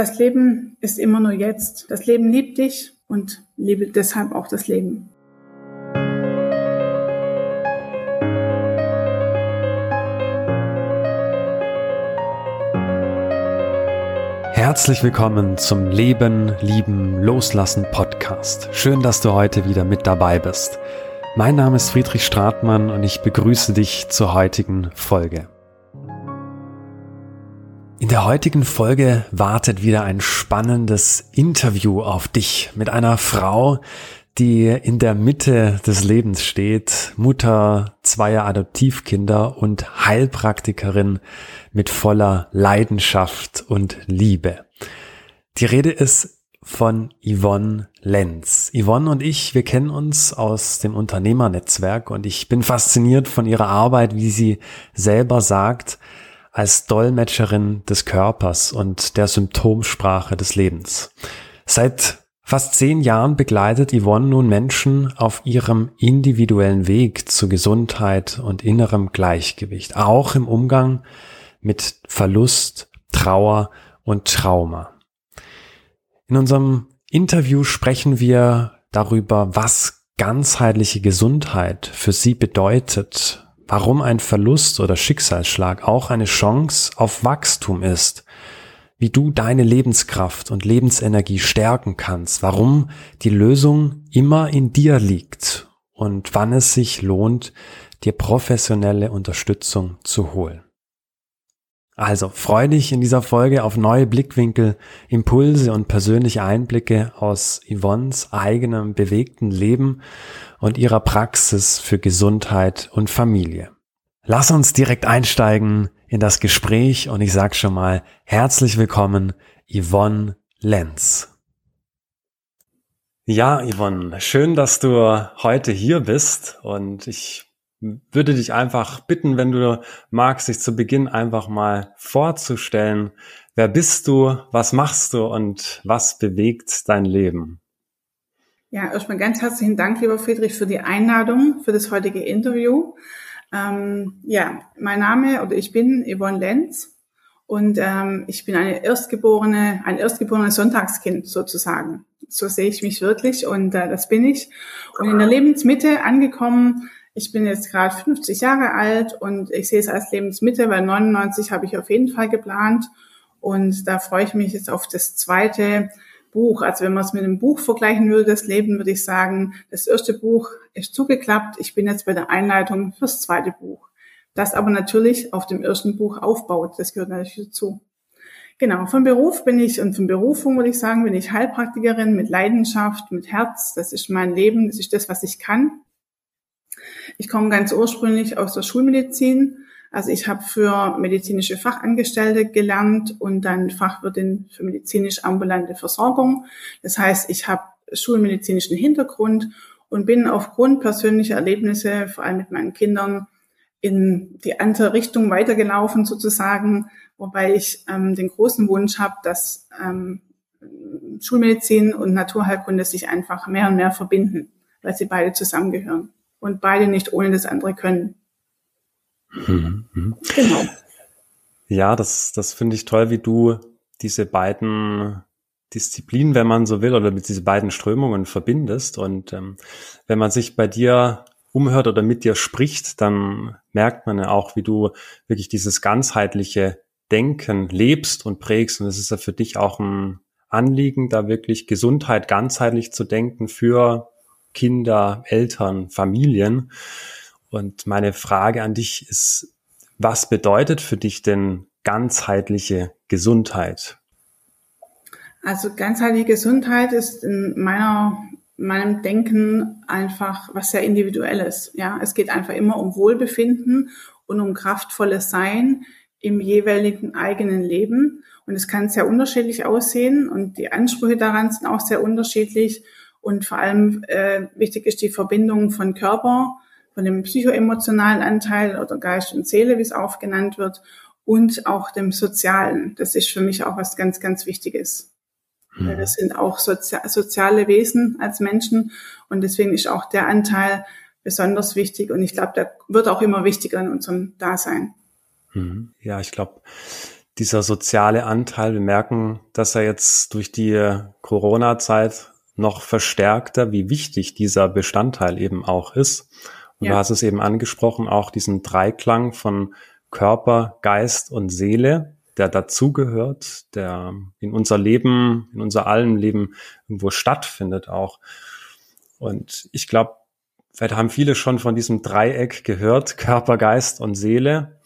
Das Leben ist immer nur jetzt. Das Leben liebt dich und liebe deshalb auch das Leben. Herzlich willkommen zum Leben, Lieben, Loslassen Podcast. Schön, dass du heute wieder mit dabei bist. Mein Name ist Friedrich Stratmann und ich begrüße dich zur heutigen Folge. Der heutigen Folge wartet wieder ein spannendes Interview auf dich mit einer Frau, die in der Mitte des Lebens steht, Mutter zweier Adoptivkinder und Heilpraktikerin mit voller Leidenschaft und Liebe. Die Rede ist von Yvonne Lenz. Yvonne und ich, wir kennen uns aus dem Unternehmernetzwerk und ich bin fasziniert von ihrer Arbeit, wie sie selber sagt, als Dolmetscherin des Körpers und der Symptomsprache des Lebens. Seit fast zehn Jahren begleitet Yvonne nun Menschen auf ihrem individuellen Weg zu Gesundheit und innerem Gleichgewicht, auch im Umgang mit Verlust, Trauer und Trauma. In unserem Interview sprechen wir darüber, was ganzheitliche Gesundheit für sie bedeutet, warum ein Verlust oder Schicksalsschlag auch eine Chance auf Wachstum ist, wie du deine Lebenskraft und Lebensenergie stärken kannst, warum die Lösung immer in dir liegt und wann es sich lohnt, dir professionelle Unterstützung zu holen. Also freu dich in dieser Folge auf neue Blickwinkel, Impulse und persönliche Einblicke aus Yvonnes eigenem bewegten Leben und ihrer Praxis für Gesundheit und Familie. Lass uns direkt einsteigen in das Gespräch und ich sag schon mal herzlich willkommen Yvonne Lenz. Ja, Yvonne, schön, dass du heute hier bist und ich würde dich einfach bitten, wenn du magst, dich zu Beginn einfach mal vorzustellen. Wer bist du? Was machst du? Und was bewegt dein Leben? Ja, erstmal ganz herzlichen Dank, lieber Friedrich, für die Einladung für das heutige Interview. Ähm, ja, mein Name oder ich bin Yvonne Lenz und ähm, ich bin eine erstgeborene, ein erstgeborenes Sonntagskind sozusagen. So sehe ich mich wirklich und äh, das bin ich. Und in der Lebensmitte angekommen ich bin jetzt gerade 50 Jahre alt und ich sehe es als Lebensmitte, weil 99 habe ich auf jeden Fall geplant. Und da freue ich mich jetzt auf das zweite Buch. Also wenn man es mit einem Buch vergleichen würde, das Leben, würde ich sagen, das erste Buch ist zugeklappt. Ich bin jetzt bei der Einleitung fürs zweite Buch. Das aber natürlich auf dem ersten Buch aufbaut. Das gehört natürlich dazu. Genau, vom Beruf bin ich und von Berufung würde ich sagen, bin ich Heilpraktikerin mit Leidenschaft, mit Herz. Das ist mein Leben, das ist das, was ich kann. Ich komme ganz ursprünglich aus der Schulmedizin. Also ich habe für medizinische Fachangestellte gelernt und dann Fachwirtin für medizinisch ambulante Versorgung. Das heißt, ich habe schulmedizinischen Hintergrund und bin aufgrund persönlicher Erlebnisse, vor allem mit meinen Kindern, in die andere Richtung weitergelaufen sozusagen, wobei ich ähm, den großen Wunsch habe, dass ähm, Schulmedizin und Naturheilkunde sich einfach mehr und mehr verbinden, weil sie beide zusammengehören und beide nicht ohne das andere können. Mhm. mhm. Genau. Ja, das, das finde ich toll, wie du diese beiden Disziplinen, wenn man so will, oder mit diese beiden Strömungen verbindest. Und ähm, wenn man sich bei dir umhört oder mit dir spricht, dann merkt man ja auch, wie du wirklich dieses ganzheitliche Denken lebst und prägst. Und es ist ja für dich auch ein Anliegen, da wirklich Gesundheit ganzheitlich zu denken für Kinder, Eltern, Familien. Und meine Frage an dich ist, was bedeutet für dich denn ganzheitliche Gesundheit? Also ganzheitliche Gesundheit ist in meiner meinem Denken einfach was sehr individuelles. Ja, es geht einfach immer um Wohlbefinden und um kraftvolles Sein im jeweiligen eigenen Leben. Und es kann sehr unterschiedlich aussehen und die Ansprüche daran sind auch sehr unterschiedlich. Und vor allem äh, wichtig ist die Verbindung von Körper, von dem psychoemotionalen Anteil oder Geist und Seele, wie es auch genannt wird, und auch dem Sozialen. Das ist für mich auch was ganz, ganz Wichtiges. Mhm. Wir sind auch sozi soziale Wesen als Menschen und deswegen ist auch der Anteil besonders wichtig und ich glaube, der wird auch immer wichtiger in unserem Dasein. Mhm. Ja, ich glaube, dieser soziale Anteil, wir merken, dass er jetzt durch die Corona-Zeit noch verstärkter, wie wichtig dieser Bestandteil eben auch ist. Und ja. du hast es eben angesprochen, auch diesen Dreiklang von Körper, Geist und Seele, der dazugehört, der in unser Leben, in unser allem Leben irgendwo stattfindet auch. Und ich glaube, vielleicht haben viele schon von diesem Dreieck gehört, Körper, Geist und Seele.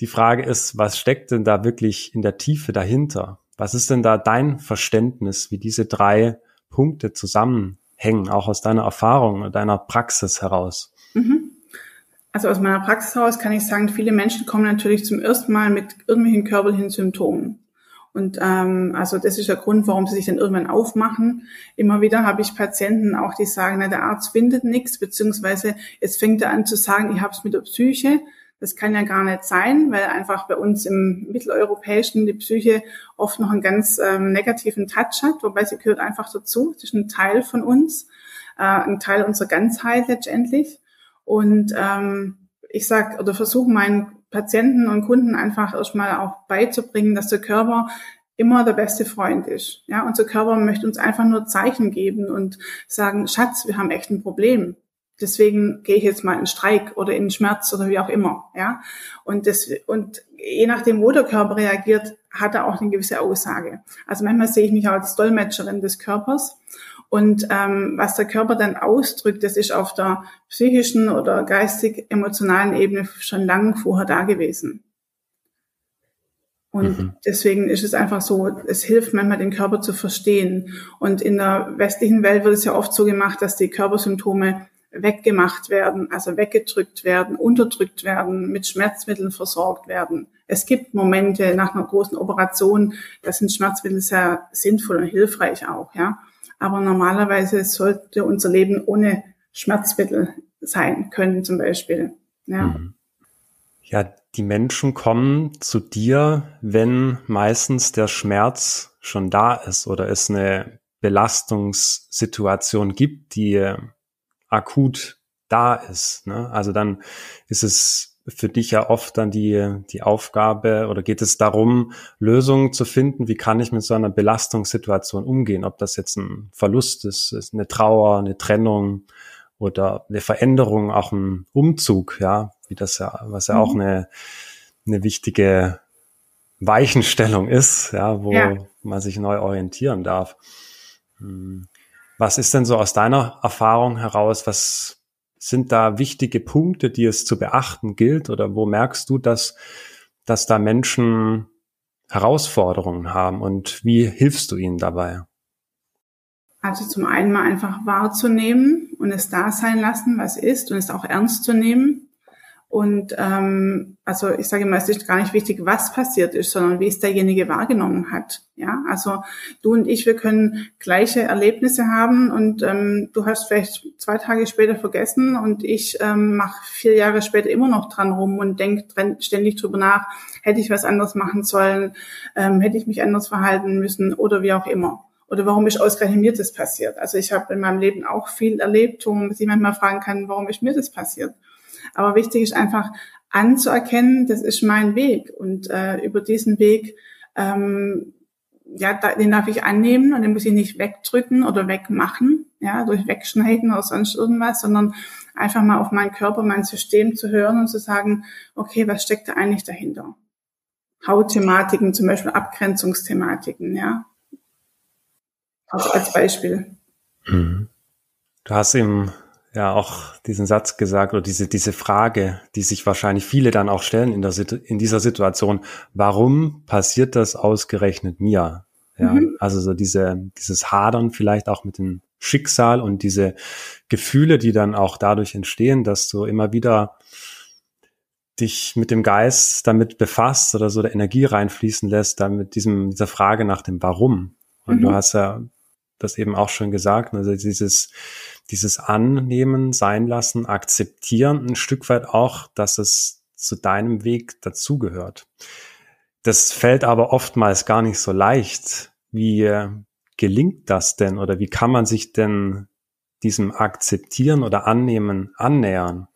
Die Frage ist, was steckt denn da wirklich in der Tiefe dahinter? Was ist denn da dein Verständnis, wie diese drei Punkte zusammenhängen, auch aus deiner Erfahrung, deiner Praxis heraus? Mhm. Also aus meiner Praxis heraus kann ich sagen, viele Menschen kommen natürlich zum ersten Mal mit irgendwelchen körperlichen Symptomen. Und ähm, also das ist der Grund, warum sie sich dann irgendwann aufmachen. Immer wieder habe ich Patienten auch, die sagen, na, der Arzt findet nichts, beziehungsweise es fängt er an zu sagen, ich habe es mit der Psyche. Das kann ja gar nicht sein, weil einfach bei uns im Mitteleuropäischen die Psyche oft noch einen ganz ähm, negativen Touch hat, wobei sie gehört einfach dazu. Das ist ein Teil von uns, äh, ein Teil unserer Ganzheit letztendlich. Und ähm, ich sag oder versuche meinen Patienten und Kunden einfach erstmal auch beizubringen, dass der Körper immer der beste Freund ist. Ja, unser Körper möchte uns einfach nur Zeichen geben und sagen, Schatz, wir haben echt ein Problem. Deswegen gehe ich jetzt mal in Streik oder in Schmerz oder wie auch immer. Ja, und das, und je nachdem, wo der Körper reagiert, hat er auch eine gewisse Aussage. Also manchmal sehe ich mich auch als Dolmetscherin des Körpers und ähm, was der Körper dann ausdrückt, das ist auf der psychischen oder geistig-emotionalen Ebene schon lang vorher da gewesen. Und mhm. deswegen ist es einfach so, es hilft manchmal den Körper zu verstehen. Und in der westlichen Welt wird es ja oft so gemacht, dass die Körpersymptome weggemacht werden, also weggedrückt werden, unterdrückt werden, mit Schmerzmitteln versorgt werden. Es gibt Momente nach einer großen Operation, da sind Schmerzmittel sehr sinnvoll und hilfreich auch, ja. Aber normalerweise sollte unser Leben ohne Schmerzmittel sein können, zum Beispiel. Ja. Mhm. Ja, die Menschen kommen zu dir, wenn meistens der Schmerz schon da ist oder es eine Belastungssituation gibt, die akut da ist. Ne? Also dann ist es für dich ja oft dann die, die Aufgabe oder geht es darum, Lösungen zu finden, wie kann ich mit so einer Belastungssituation umgehen, ob das jetzt ein Verlust ist, ist eine Trauer, eine Trennung oder eine Veränderung, auch ein Umzug, ja, wie das ja, was ja mhm. auch eine, eine wichtige Weichenstellung ist, ja, wo ja. man sich neu orientieren darf. Hm. Was ist denn so aus deiner Erfahrung heraus, was sind da wichtige Punkte, die es zu beachten gilt? Oder wo merkst du, dass, dass da Menschen Herausforderungen haben und wie hilfst du ihnen dabei? Also zum einen mal einfach wahrzunehmen und es da sein lassen, was ist und es auch ernst zu nehmen. Und ähm, also ich sage immer, es ist gar nicht wichtig, was passiert ist, sondern wie es derjenige wahrgenommen hat. Ja, also du und ich, wir können gleiche Erlebnisse haben und ähm, du hast vielleicht zwei Tage später vergessen und ich ähm, mache vier Jahre später immer noch dran rum und denke ständig drüber nach, hätte ich was anderes machen sollen, ähm, hätte ich mich anders verhalten müssen oder wie auch immer. Oder warum ist ausgerechnet mir das passiert? Also ich habe in meinem Leben auch viel erlebt, wo man sich manchmal fragen kann, warum ist mir das passiert? Aber wichtig ist einfach anzuerkennen, das ist mein Weg und äh, über diesen Weg, ähm, ja, da, den darf ich annehmen und den muss ich nicht wegdrücken oder wegmachen, ja, durch Wegschneiden oder sonst irgendwas, sondern einfach mal auf meinen Körper, mein System zu hören und zu sagen, okay, was steckt da eigentlich dahinter? Hautthematiken, zum Beispiel Abgrenzungsthematiken, ja. Also als Beispiel. Mhm. Du hast im ja auch diesen Satz gesagt oder diese, diese Frage, die sich wahrscheinlich viele dann auch stellen in, der, in dieser Situation. Warum passiert das ausgerechnet mir? Ja, mhm. also so diese, dieses Hadern vielleicht auch mit dem Schicksal und diese Gefühle, die dann auch dadurch entstehen, dass du immer wieder dich mit dem Geist damit befasst oder so der Energie reinfließen lässt, dann mit diesem, dieser Frage nach dem Warum. Und mhm. du hast ja das eben auch schon gesagt, also dieses, dieses Annehmen, sein lassen, akzeptieren, ein Stück weit auch, dass es zu deinem Weg dazugehört. Das fällt aber oftmals gar nicht so leicht. Wie gelingt das denn oder wie kann man sich denn diesem Akzeptieren oder Annehmen annähern?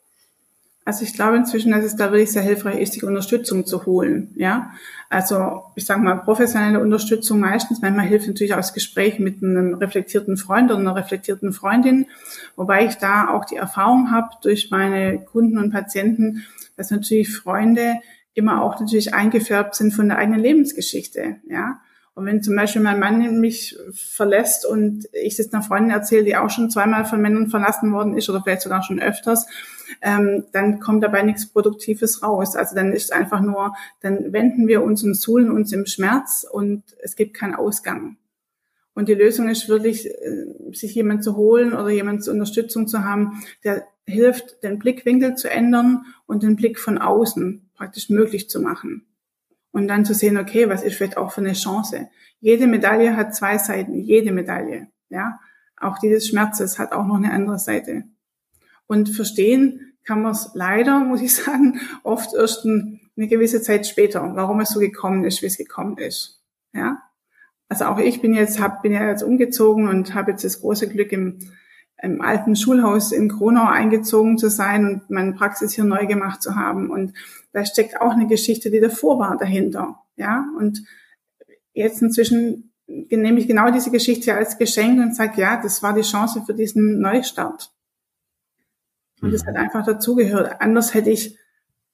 Also ich glaube inzwischen, dass es da wirklich sehr hilfreich ist, sich Unterstützung zu holen. Ja, also ich sage mal professionelle Unterstützung meistens. Manchmal hilft natürlich auch das Gespräch mit einem reflektierten Freund oder einer reflektierten Freundin, wobei ich da auch die Erfahrung habe durch meine Kunden und Patienten, dass natürlich Freunde immer auch natürlich eingefärbt sind von der eigenen Lebensgeschichte. Ja, und wenn zum Beispiel mein Mann mich verlässt und ich das einer Freundin erzähle, die auch schon zweimal von Männern verlassen worden ist oder vielleicht sogar schon öfters, ähm, dann kommt dabei nichts Produktives raus. Also dann ist einfach nur, dann wenden wir uns und suhlen uns im Schmerz und es gibt keinen Ausgang. Und die Lösung ist wirklich, äh, sich jemand zu holen oder jemand zur Unterstützung zu haben, der hilft, den Blickwinkel zu ändern und den Blick von außen praktisch möglich zu machen. Und dann zu sehen, okay, was ist vielleicht auch für eine Chance? Jede Medaille hat zwei Seiten, jede Medaille. Ja, auch dieses Schmerzes hat auch noch eine andere Seite. Und verstehen kann man es leider, muss ich sagen, oft erst eine gewisse Zeit später, warum es so gekommen ist, wie es gekommen ist. Ja, also auch ich bin jetzt, hab, bin ja jetzt umgezogen und habe jetzt das große Glück im, im alten Schulhaus in Kronau eingezogen zu sein und meine Praxis hier neu gemacht zu haben. Und da steckt auch eine Geschichte, die davor war, dahinter. Ja, und jetzt inzwischen nehme ich genau diese Geschichte als Geschenk und sage, ja, das war die Chance für diesen Neustart. Und mhm. das hat einfach dazugehört. Anders hätte ich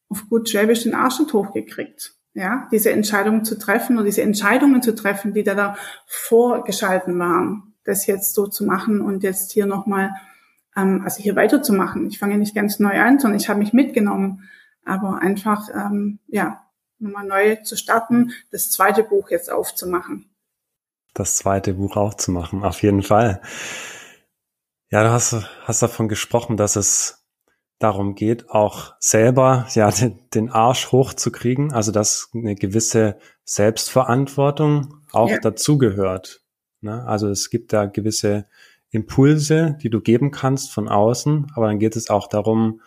auf gut Schwäbisch den Arsch nicht hochgekriegt. Ja, diese Entscheidungen zu treffen oder diese Entscheidungen zu treffen, die da, da vorgeschalten waren, das jetzt so zu machen und jetzt hier nochmal, ähm, also hier weiterzumachen. Ich fange nicht ganz neu an, sondern ich habe mich mitgenommen aber einfach, ähm, ja, nochmal neu zu starten, das zweite Buch jetzt aufzumachen. Das zweite Buch aufzumachen, auf jeden Fall. Ja, du hast, hast davon gesprochen, dass es darum geht, auch selber ja den, Arsch hochzukriegen, also dass eine gewisse Selbstverantwortung auch ja. dazugehört. Ne? Also es gibt da gewisse Impulse, die du geben kannst von außen, aber dann geht es auch darum,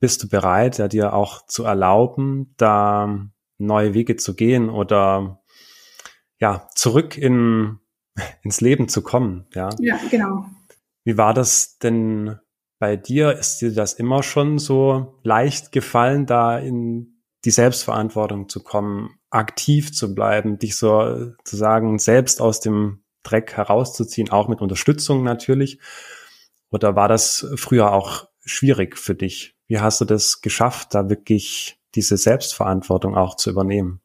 bist du bereit, ja, dir auch zu erlauben, da neue Wege zu gehen oder ja, zurück in, ins Leben zu kommen, ja? Ja, genau. Wie war das denn bei dir? Ist dir das immer schon so leicht gefallen, da in die Selbstverantwortung zu kommen, aktiv zu bleiben, dich sozusagen selbst aus dem Dreck herauszuziehen, auch mit Unterstützung natürlich? Oder war das früher auch schwierig für dich? Wie hast du das geschafft, da wirklich diese Selbstverantwortung auch zu übernehmen?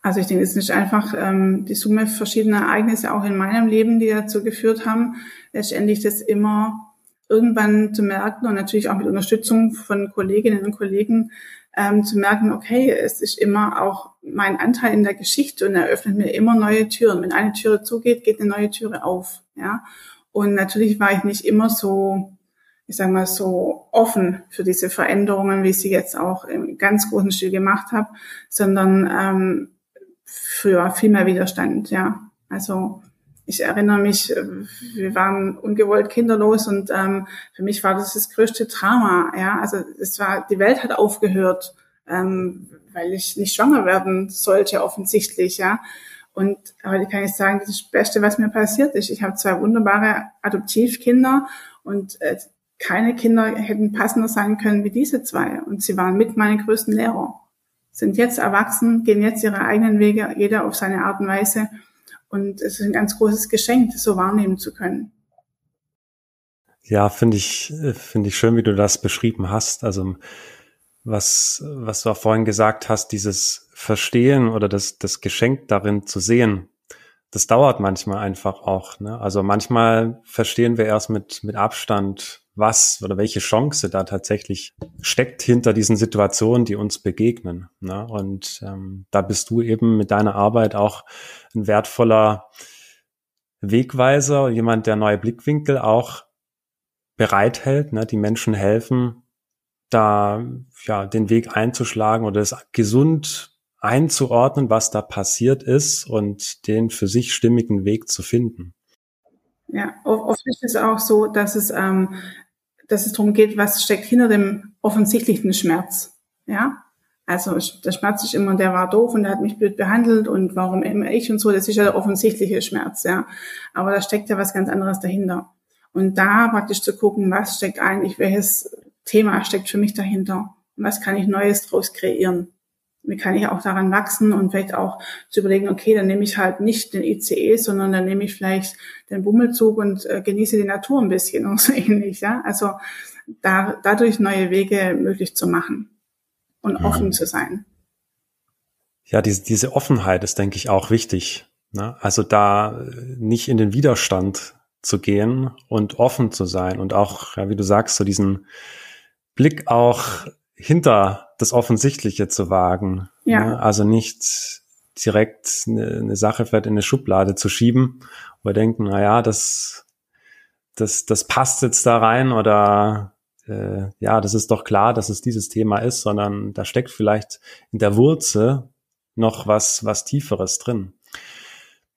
Also ich denke, es ist einfach ähm, die Summe verschiedener Ereignisse auch in meinem Leben, die dazu geführt haben, letztendlich das immer irgendwann zu merken und natürlich auch mit Unterstützung von Kolleginnen und Kollegen ähm, zu merken, okay, es ist immer auch mein Anteil in der Geschichte und er öffnet mir immer neue Türen. Wenn eine Türe zugeht, geht eine neue Türe auf. Ja, und natürlich war ich nicht immer so ich sage mal so offen für diese Veränderungen, wie ich sie jetzt auch im ganz großen Stil gemacht habe, sondern ähm, für viel mehr Widerstand, ja. Also ich erinnere mich, äh, wir waren ungewollt kinderlos und ähm, für mich war das das größte Drama, ja. Also es war, die Welt hat aufgehört, ähm, weil ich nicht schwanger werden sollte, offensichtlich, ja. Und heute kann ich sagen, das Beste, was mir passiert ist. Ich habe zwei wunderbare Adoptivkinder und äh, keine Kinder hätten passender sein können wie diese zwei. Und sie waren mit meine größten Lehrer. Sind jetzt erwachsen, gehen jetzt ihre eigenen Wege, jeder auf seine Art und Weise. Und es ist ein ganz großes Geschenk, das so wahrnehmen zu können. Ja, finde ich, finde ich schön, wie du das beschrieben hast. Also, was, was du auch vorhin gesagt hast, dieses Verstehen oder das, das Geschenk darin zu sehen, das dauert manchmal einfach auch. Ne? Also manchmal verstehen wir erst mit, mit Abstand, was oder welche Chance da tatsächlich steckt hinter diesen Situationen, die uns begegnen. Ne? Und ähm, da bist du eben mit deiner Arbeit auch ein wertvoller Wegweiser, jemand, der neue Blickwinkel auch bereithält, ne? die Menschen helfen, da ja den Weg einzuschlagen oder es gesund einzuordnen, was da passiert ist und den für sich stimmigen Weg zu finden. Ja, oft ist es auch so, dass es, ähm, dass es darum geht, was steckt hinter dem offensichtlichen Schmerz. Ja, also der Schmerz ist immer, der war doof und der hat mich blöd behandelt und warum immer ich und so, das ist ja der offensichtliche Schmerz, ja. Aber da steckt ja was ganz anderes dahinter. Und da praktisch zu gucken, was steckt eigentlich, welches Thema steckt für mich dahinter? Und was kann ich Neues draus kreieren? Wie kann ich auch daran wachsen und vielleicht auch zu überlegen, okay, dann nehme ich halt nicht den ICE, sondern dann nehme ich vielleicht den Bummelzug und äh, genieße die Natur ein bisschen und so ähnlich. Ja? Also da, dadurch neue Wege möglich zu machen und mhm. offen zu sein. Ja, diese, diese Offenheit ist, denke ich, auch wichtig. Ne? Also da nicht in den Widerstand zu gehen und offen zu sein und auch, ja, wie du sagst, so diesen Blick auch hinter das Offensichtliche zu wagen. Ja. Ne? Also nicht direkt eine, eine, Sache vielleicht in eine Schublade zu schieben oder denken, na ja, das, das, das passt jetzt da rein oder äh, ja, das ist doch klar, dass es dieses Thema ist, sondern da steckt vielleicht in der Wurzel noch was, was Tieferes drin.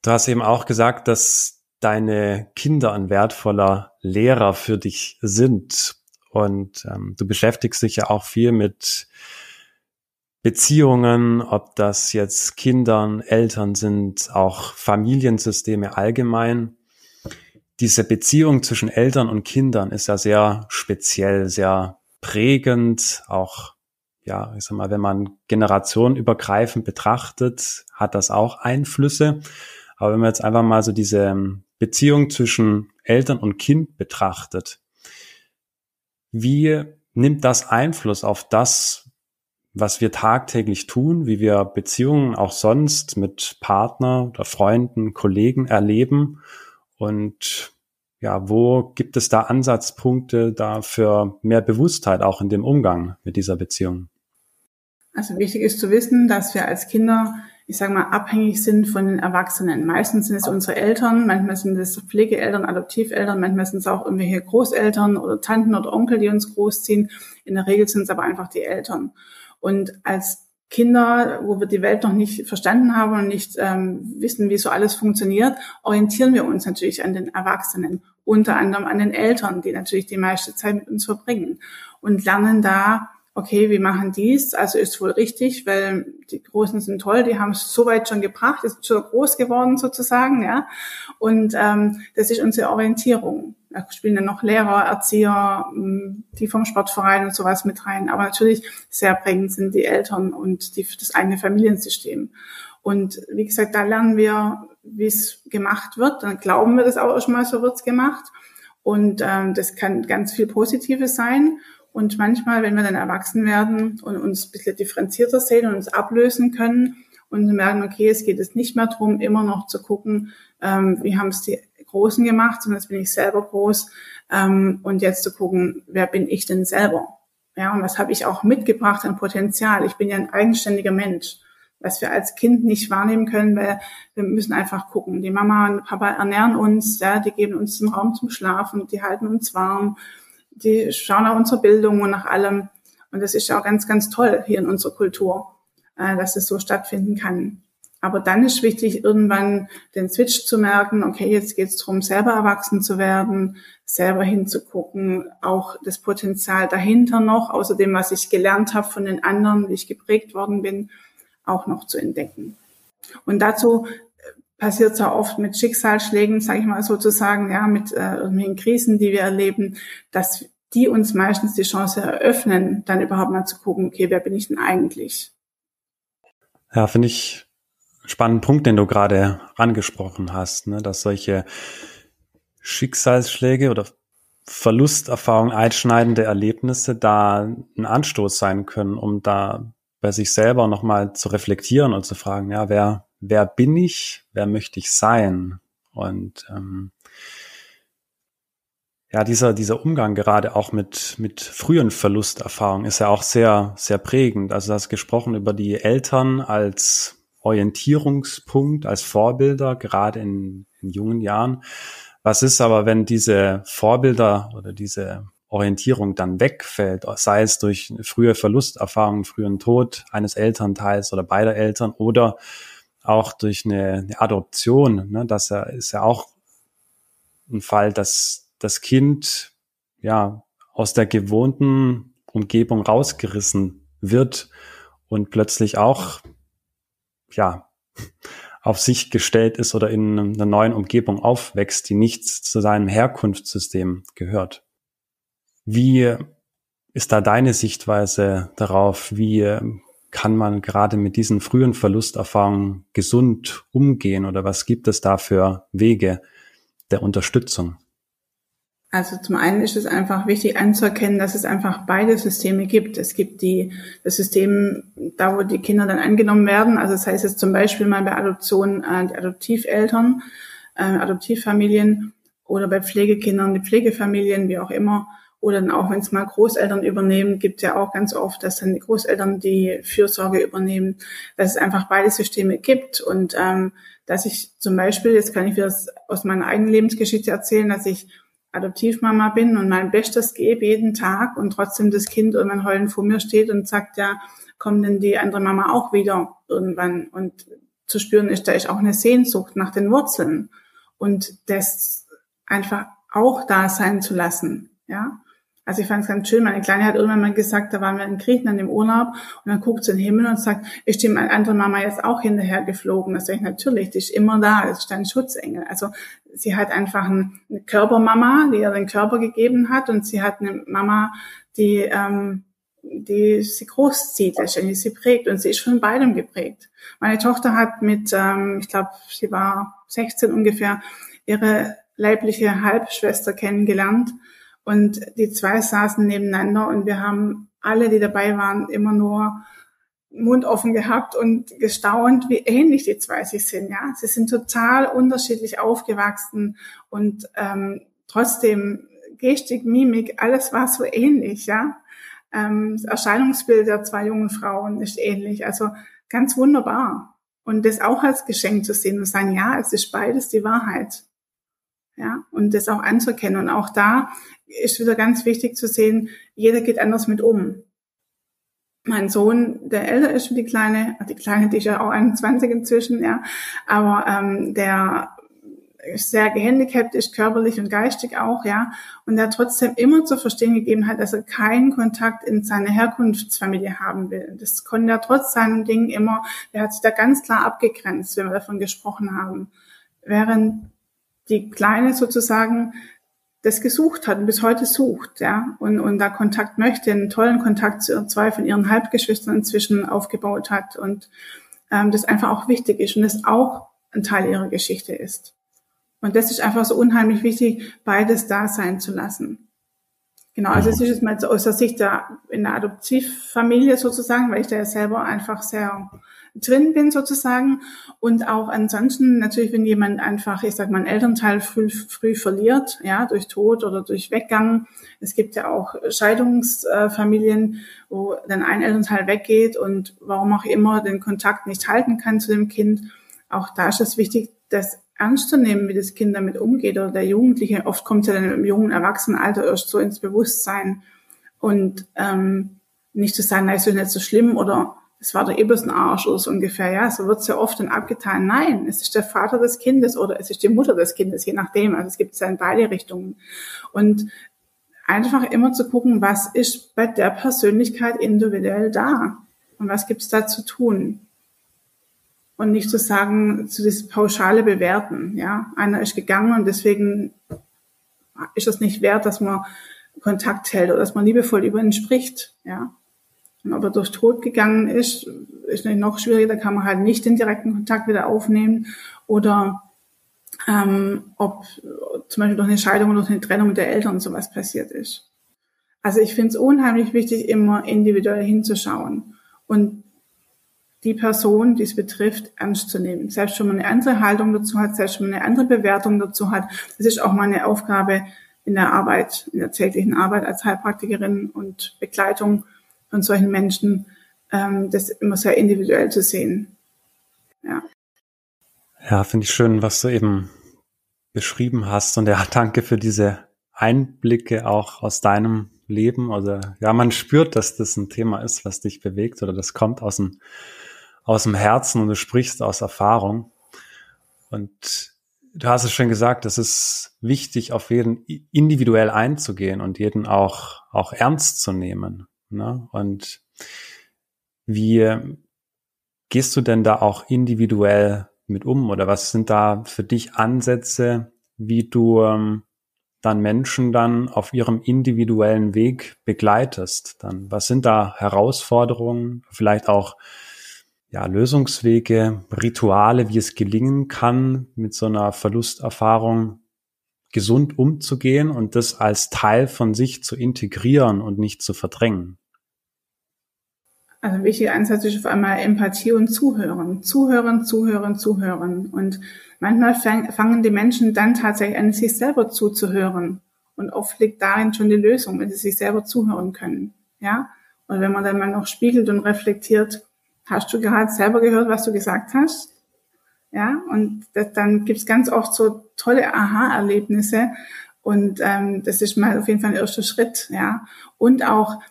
Du hast eben auch gesagt, dass deine Kinder ein wertvoller Lehrer für dich sind. Und ähm, du beschäftigst dich ja auch viel mit Beziehungen, ob das jetzt Kindern, Eltern sind, auch Familiensysteme allgemein. Diese Beziehung zwischen Eltern und Kindern ist ja sehr speziell, sehr prägend, auch ja, ich sag mal, wenn man generationenübergreifend betrachtet, hat das auch Einflüsse. Aber wenn man jetzt einfach mal so diese Beziehung zwischen Eltern und Kind betrachtet, wie nimmt das Einfluss auf das, was wir tagtäglich tun, wie wir Beziehungen auch sonst mit Partner oder Freunden, Kollegen erleben und ja, wo gibt es da Ansatzpunkte da für mehr Bewusstheit auch in dem Umgang mit dieser Beziehung? Also wichtig ist zu wissen, dass wir als Kinder ich sage mal, abhängig sind von den Erwachsenen. Meistens sind es unsere Eltern, manchmal sind es Pflegeeltern, Adoptiveltern, manchmal sind es auch irgendwelche Großeltern oder Tanten oder Onkel, die uns großziehen. In der Regel sind es aber einfach die Eltern. Und als Kinder, wo wir die Welt noch nicht verstanden haben und nicht ähm, wissen, wie so alles funktioniert, orientieren wir uns natürlich an den Erwachsenen, unter anderem an den Eltern, die natürlich die meiste Zeit mit uns verbringen und lernen da okay, wir machen dies, also ist wohl richtig, weil die Großen sind toll, die haben es so weit schon gebracht, ist schon groß geworden sozusagen, ja. Und ähm, das ist unsere Orientierung. Da spielen dann noch Lehrer, Erzieher, mm, die vom Sportverein und sowas mit rein. Aber natürlich sehr prägend sind die Eltern und die, das eigene Familiensystem. Und wie gesagt, da lernen wir, wie es gemacht wird. Dann glauben wir das auch erstmal, so wird's gemacht. Und ähm, das kann ganz viel Positives sein. Und manchmal, wenn wir dann erwachsen werden und uns ein bisschen differenzierter sehen und uns ablösen können und merken, okay, es geht jetzt nicht mehr darum, immer noch zu gucken, ähm, wie haben es die Großen gemacht, sondern jetzt bin ich selber groß ähm, und jetzt zu gucken, wer bin ich denn selber? Ja, und was habe ich auch mitgebracht an Potenzial? Ich bin ja ein eigenständiger Mensch, was wir als Kind nicht wahrnehmen können, weil wir müssen einfach gucken. Die Mama und Papa ernähren uns, ja, die geben uns den Raum zum Schlafen, die halten uns warm die schauen nach unserer Bildung und nach allem. Und das ist auch ganz, ganz toll hier in unserer Kultur, äh, dass es so stattfinden kann. Aber dann ist wichtig, irgendwann den Switch zu merken, okay, jetzt geht es darum, selber erwachsen zu werden, selber hinzugucken, auch das Potenzial dahinter noch, außer dem, was ich gelernt habe von den anderen, wie ich geprägt worden bin, auch noch zu entdecken. Und dazu passiert so oft mit Schicksalsschlägen, sage ich mal sozusagen, ja, mit äh, irgendwelchen Krisen, die wir erleben, dass die uns meistens die Chance eröffnen, dann überhaupt mal zu gucken, okay, wer bin ich denn eigentlich? Ja, finde ich spannenden Punkt, den du gerade angesprochen hast, ne, dass solche Schicksalsschläge oder Verlusterfahrungen, einschneidende Erlebnisse da ein Anstoß sein können, um da bei sich selber nochmal zu reflektieren und zu fragen, ja, wer, wer bin ich, wer möchte ich sein? Und ähm, ja, dieser, dieser Umgang gerade auch mit, mit frühen Verlusterfahrungen ist ja auch sehr, sehr prägend. Also du hast gesprochen über die Eltern als Orientierungspunkt, als Vorbilder, gerade in, in jungen Jahren. Was ist aber, wenn diese Vorbilder oder diese Orientierung dann wegfällt, sei es durch frühe Verlusterfahrungen, frühen Tod eines Elternteils oder beider Eltern oder auch durch eine, eine Adoption. Ne? Das ist ja auch ein Fall, dass das Kind ja aus der gewohnten Umgebung rausgerissen wird und plötzlich auch ja auf sich gestellt ist oder in einer neuen Umgebung aufwächst, die nichts zu seinem Herkunftssystem gehört. Wie ist da deine Sichtweise darauf? Wie kann man gerade mit diesen frühen Verlusterfahrungen gesund umgehen oder was gibt es da für Wege der Unterstützung? Also zum einen ist es einfach wichtig anzuerkennen, dass es einfach beide Systeme gibt. Es gibt die, das System, da wo die Kinder dann angenommen werden. Also das heißt jetzt zum Beispiel mal bei Adoption äh, die Adoptiveltern, äh, Adoptivfamilien oder bei Pflegekindern die Pflegefamilien, wie auch immer. Oder dann auch, wenn es mal Großeltern übernehmen, gibt ja auch ganz oft, dass dann die Großeltern die Fürsorge übernehmen, dass es einfach beide Systeme gibt und ähm, dass ich zum Beispiel, jetzt kann ich wieder aus meiner eigenen Lebensgeschichte erzählen, dass ich Adoptivmama bin und mein Bestes gebe jeden Tag und trotzdem das Kind irgendwann heulend vor mir steht und sagt, ja, kommt denn die andere Mama auch wieder irgendwann? Und zu spüren ist, da ist auch eine Sehnsucht nach den Wurzeln und das einfach auch da sein zu lassen, ja. Also ich fand es ganz schön. Meine Kleine hat irgendwann mal gesagt, da waren wir in Griechenland im Urlaub und dann guckt sie in den Himmel und sagt, ist die andere Mama jetzt auch hinterher geflogen? Das sage ich natürlich, die ist immer da, das ist ein Schutzengel. Also sie hat einfach eine Körpermama, die ihr den Körper gegeben hat und sie hat eine Mama, die, ähm, die sie großzieht, die sie prägt und sie ist von beidem geprägt. Meine Tochter hat mit, ähm, ich glaube, sie war 16 ungefähr, ihre leibliche Halbschwester kennengelernt und die zwei saßen nebeneinander und wir haben alle, die dabei waren, immer nur Mund offen gehabt und gestaunt, wie ähnlich die zwei sich sind. Ja, sie sind total unterschiedlich aufgewachsen und ähm, trotzdem Gestik, Mimik, alles war so ähnlich. Ja, ähm, das Erscheinungsbild der zwei jungen Frauen ist ähnlich. Also ganz wunderbar und das auch als Geschenk zu sehen und sagen, ja, es ist beides die Wahrheit. Ja, und das auch anzuerkennen. Und auch da ist wieder ganz wichtig zu sehen, jeder geht anders mit um. Mein Sohn, der älter ist wie die Kleine, die Kleine, die ist ja auch 21 inzwischen, ja, aber ähm, der ist sehr gehandicapt ist, körperlich und geistig auch, ja, und der trotzdem immer zu verstehen gegeben hat, dass er keinen Kontakt in seine Herkunftsfamilie haben will. Das konnte er trotz seinem Ding immer, der hat sich da ganz klar abgegrenzt, wenn wir davon gesprochen haben. Während die Kleine sozusagen das gesucht hat und bis heute sucht, ja, und, und da Kontakt möchte, einen tollen Kontakt zu zwei von ihren Halbgeschwistern inzwischen aufgebaut hat und ähm, das einfach auch wichtig ist und das auch ein Teil ihrer Geschichte ist. Und das ist einfach so unheimlich wichtig, beides da sein zu lassen. Genau, also es ist jetzt mal aus der Sicht der, in der Adoptivfamilie sozusagen, weil ich da ja selber einfach sehr drin bin sozusagen. Und auch ansonsten natürlich, wenn jemand einfach, ich sag mal, einen Elternteil früh, früh verliert, ja, durch Tod oder durch Weggang. Es gibt ja auch Scheidungsfamilien, wo dann ein Elternteil weggeht und warum auch immer den Kontakt nicht halten kann zu dem Kind. Auch da ist es wichtig, das ernst zu nehmen, wie das Kind damit umgeht oder der Jugendliche. Oft kommt ja dann im jungen Erwachsenenalter erst so ins Bewusstsein und ähm, nicht zu sagen, na, ist doch nicht so schlimm oder es war der Ebersenarsch oder so ungefähr, ja, so wird es ja oft dann abgetan. Nein, es ist der Vater des Kindes oder es ist die Mutter des Kindes, je nachdem. Also es gibt es ja in beide Richtungen. Und einfach immer zu gucken, was ist bei der Persönlichkeit individuell da und was gibt es da zu tun. Und nicht zu sagen, zu dieses pauschale Bewerten, ja. Einer ist gegangen und deswegen ist es nicht wert, dass man Kontakt hält oder dass man liebevoll über ihn spricht, ja. Und ob er durch Tod gegangen ist, ist natürlich noch schwieriger. Da kann man halt nicht den direkten Kontakt wieder aufnehmen. Oder ähm, ob zum Beispiel durch eine Scheidung oder durch eine Trennung der Eltern sowas passiert ist. Also ich finde es unheimlich wichtig, immer individuell hinzuschauen und die Person, die es betrifft, ernst zu nehmen. Selbst wenn man eine andere Haltung dazu hat, selbst wenn man eine andere Bewertung dazu hat. Das ist auch meine Aufgabe in der Arbeit, in der täglichen Arbeit als Heilpraktikerin und Begleitung von solchen Menschen, ähm, das immer sehr individuell zu sehen. Ja. Ja, finde ich schön, was du eben beschrieben hast. Und ja, danke für diese Einblicke auch aus deinem Leben. Also ja, man spürt, dass das ein Thema ist, was dich bewegt oder das kommt aus dem, aus dem Herzen und du sprichst aus Erfahrung. Und du hast es schon gesagt, es ist wichtig, auf jeden individuell einzugehen und jeden auch, auch ernst zu nehmen. Ne? Und wie gehst du denn da auch individuell mit um? Oder was sind da für dich Ansätze, wie du ähm, dann Menschen dann auf ihrem individuellen Weg begleitest? Dann, was sind da Herausforderungen, vielleicht auch ja, Lösungswege, Rituale, wie es gelingen kann, mit so einer Verlusterfahrung gesund umzugehen und das als Teil von sich zu integrieren und nicht zu verdrängen? Also ein wichtiger Ansatz ist auf einmal Empathie und Zuhören. Zuhören, zuhören, zuhören. Und manchmal fangen die Menschen dann tatsächlich an, sich selber zuzuhören. Und oft liegt darin schon die Lösung, wenn sie sich selber zuhören können. Ja? Und wenn man dann mal noch spiegelt und reflektiert, hast du gerade selber gehört, was du gesagt hast? Ja, und das, dann gibt's ganz oft so tolle Aha-Erlebnisse. Und ähm, das ist mal auf jeden Fall ein erster Schritt, ja. Und auch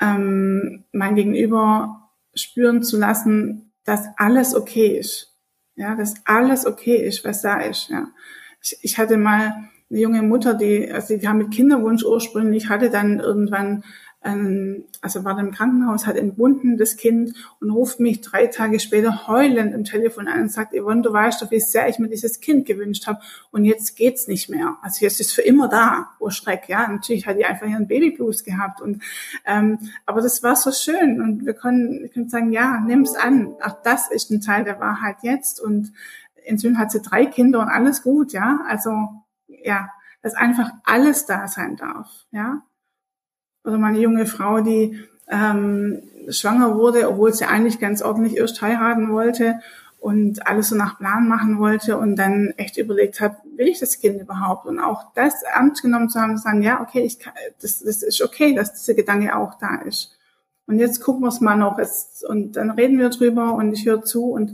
ähm, mein Gegenüber spüren zu lassen, dass alles okay ist. Ja, dass alles okay ist, was da ist. Ja. Ich, ich hatte mal eine junge Mutter, die, also die haben mit Kinderwunsch ursprünglich, hatte dann irgendwann ähm, also war dann im Krankenhaus, hat entbunden das Kind und ruft mich drei Tage später heulend im Telefon an und sagt, Yvonne, du weißt doch, wie sehr ich mir dieses Kind gewünscht habe und jetzt geht's nicht mehr. Also jetzt ist für immer da, oh Schreck, ja. Natürlich hat die einfach ihren Babyblues gehabt und ähm, aber das war so schön und wir können, wir können sagen, ja, nimm's an. Auch das ist ein Teil der Wahrheit jetzt und inzwischen hat sie drei Kinder und alles gut, ja. Also ja, dass einfach alles da sein darf, ja oder meine junge Frau, die ähm, schwanger wurde, obwohl sie eigentlich ganz ordentlich erst heiraten wollte und alles so nach Plan machen wollte und dann echt überlegt hat, will ich das Kind überhaupt? Und auch das ernst genommen zu haben, zu sagen, ja, okay, ich kann, das, das ist okay, dass dieser Gedanke auch da ist. Und jetzt gucken wir es mal noch jetzt, und dann reden wir drüber und ich höre zu und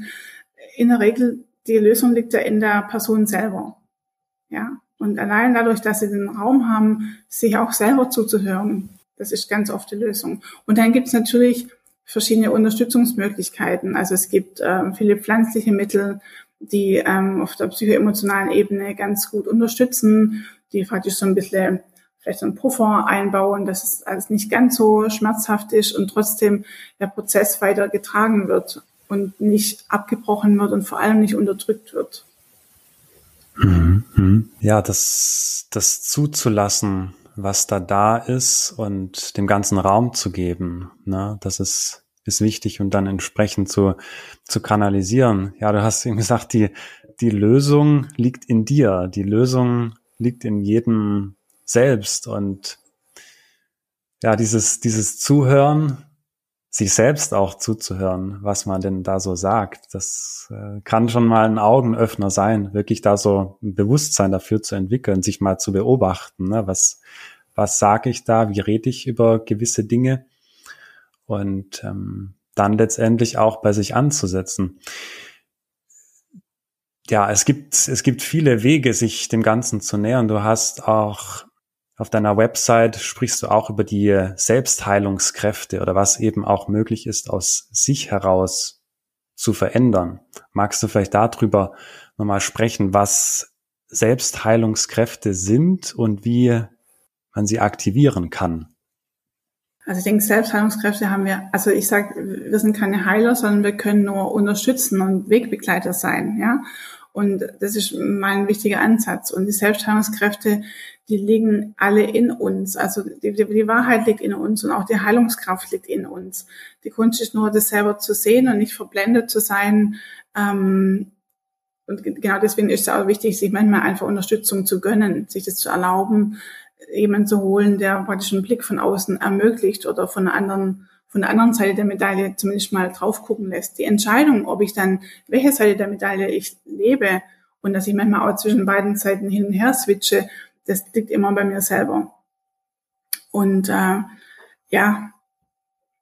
in der Regel, die Lösung liegt ja in der Person selber. Ja. Und allein dadurch, dass sie den Raum haben, sich auch selber zuzuhören, das ist ganz oft die Lösung. Und dann gibt es natürlich verschiedene Unterstützungsmöglichkeiten. Also es gibt ähm, viele pflanzliche Mittel, die ähm, auf der psychoemotionalen Ebene ganz gut unterstützen, die praktisch so ein bisschen vielleicht so einen Puffer einbauen, dass es alles nicht ganz so schmerzhaft ist und trotzdem der Prozess weiter getragen wird und nicht abgebrochen wird und vor allem nicht unterdrückt wird. Mhm. Ja, das, das zuzulassen, was da da ist und dem ganzen Raum zu geben. Ne? Das ist, ist wichtig und dann entsprechend zu, zu kanalisieren. Ja, du hast eben gesagt, die, die Lösung liegt in dir. Die Lösung liegt in jedem selbst und ja, dieses, dieses Zuhören, sich selbst auch zuzuhören, was man denn da so sagt. Das äh, kann schon mal ein Augenöffner sein, wirklich da so ein Bewusstsein dafür zu entwickeln, sich mal zu beobachten, ne? was, was sage ich da, wie rede ich über gewisse Dinge und ähm, dann letztendlich auch bei sich anzusetzen. Ja, es gibt, es gibt viele Wege, sich dem Ganzen zu nähern. Du hast auch auf deiner Website sprichst du auch über die Selbstheilungskräfte oder was eben auch möglich ist, aus sich heraus zu verändern. Magst du vielleicht darüber nochmal sprechen, was Selbstheilungskräfte sind und wie man sie aktivieren kann? Also ich denke, Selbstheilungskräfte haben wir, also ich sage, wir sind keine Heiler, sondern wir können nur unterstützen und Wegbegleiter sein, ja. Und das ist mein wichtiger Ansatz. Und die Selbstheilungskräfte, die liegen alle in uns. Also die, die, Wahrheit liegt in uns und auch die Heilungskraft liegt in uns. Die Kunst ist nur, das selber zu sehen und nicht verblendet zu sein. Ähm, und genau deswegen ist es auch wichtig, sich manchmal einfach Unterstützung zu gönnen, sich das zu erlauben, jemanden zu holen, der praktisch einen Blick von außen ermöglicht oder von einer anderen von der anderen Seite der Medaille zumindest mal drauf gucken lässt. Die Entscheidung, ob ich dann, welche Seite der Medaille ich lebe und dass ich manchmal auch zwischen beiden Seiten hin und her switche, das liegt immer bei mir selber. Und äh, ja,